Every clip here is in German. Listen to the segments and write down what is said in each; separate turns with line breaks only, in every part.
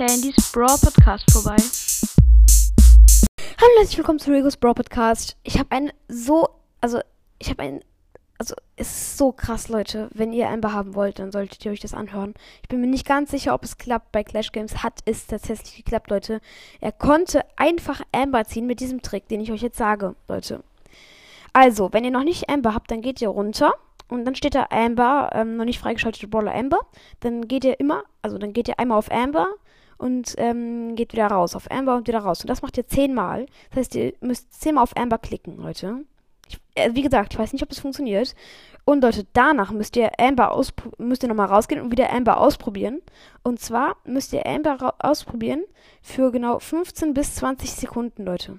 Brawl Podcast vorbei.
Hallo, herzlich willkommen zu Rigos Brawl Podcast. Ich habe ein so, also ich habe ein, also es ist so krass, Leute. Wenn ihr Amber haben wollt, dann solltet ihr euch das anhören. Ich bin mir nicht ganz sicher, ob es klappt. Bei Clash Games hat es tatsächlich geklappt, Leute. Er konnte einfach Amber ziehen mit diesem Trick, den ich euch jetzt sage, Leute. Also, wenn ihr noch nicht Amber habt, dann geht ihr runter und dann steht da Amber, ähm, noch nicht freigeschaltete Brawler Amber. Dann geht ihr immer, also dann geht ihr einmal auf Amber und ähm, geht wieder raus. Auf Amber und wieder raus. Und das macht ihr zehnmal. Das heißt, ihr müsst zehnmal auf Amber klicken, Leute. Ich, äh, wie gesagt, ich weiß nicht, ob das funktioniert. Und Leute, danach müsst ihr Amber müsst ihr nochmal rausgehen und wieder Amber ausprobieren. Und zwar müsst ihr Amber ausprobieren für genau 15 bis 20 Sekunden, Leute.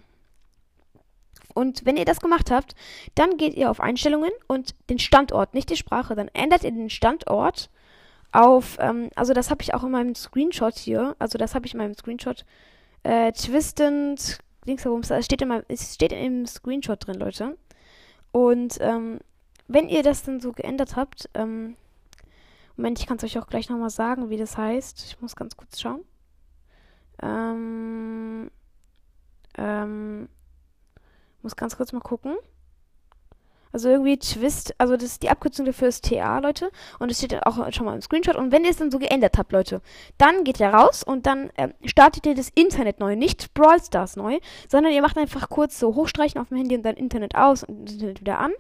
Und wenn ihr das gemacht habt, dann geht ihr auf Einstellungen und den Standort, nicht die Sprache. Dann ändert ihr den Standort auf, ähm, also das habe ich auch in meinem Screenshot hier. Also das habe ich in meinem Screenshot. Äh, twistend, links herum, es steht, in meinem, es steht im Screenshot drin, Leute. Und ähm, wenn ihr das dann so geändert habt, ähm, Moment, ich kann es euch auch gleich nochmal sagen, wie das heißt. Ich muss ganz kurz schauen. Ähm, ähm, muss ganz kurz mal gucken. Also irgendwie Twist, also das ist die Abkürzung dafür ist TA, Leute. Und es steht auch schon mal im Screenshot. Und wenn ihr es dann so geändert habt, Leute, dann geht ihr raus und dann äh, startet ihr das Internet neu. Nicht Brawl Stars neu, sondern ihr macht einfach kurz so hochstreichen auf dem Handy und dann Internet aus und Internet wieder an.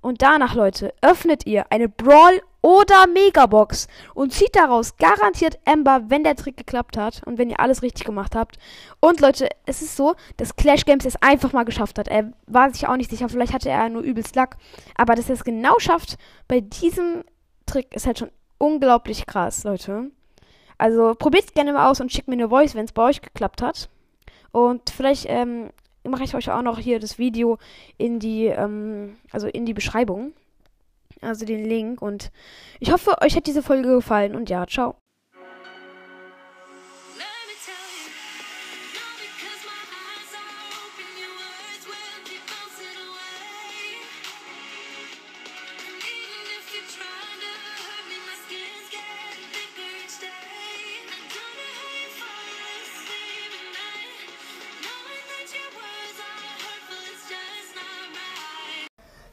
Und danach, Leute, öffnet ihr eine Brawl oder Megabox und zieht daraus garantiert Ember, wenn der Trick geklappt hat und wenn ihr alles richtig gemacht habt. Und Leute, es ist so, dass Clash Games es einfach mal geschafft hat. Er war sich auch nicht sicher, vielleicht hatte er nur übelst Luck, aber dass er es genau schafft bei diesem Trick ist halt schon unglaublich krass, Leute. Also probiert es gerne mal aus und schickt mir eine Voice, wenn es bei euch geklappt hat. Und vielleicht ähm, mache ich euch auch noch hier das Video in die, ähm, also in die Beschreibung also den Link. Und ich hoffe, euch hat diese Folge gefallen. Und ja, ciao.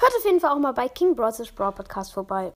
Hört auf jeden Fall auch mal bei King Bros. Brawl Podcast vorbei.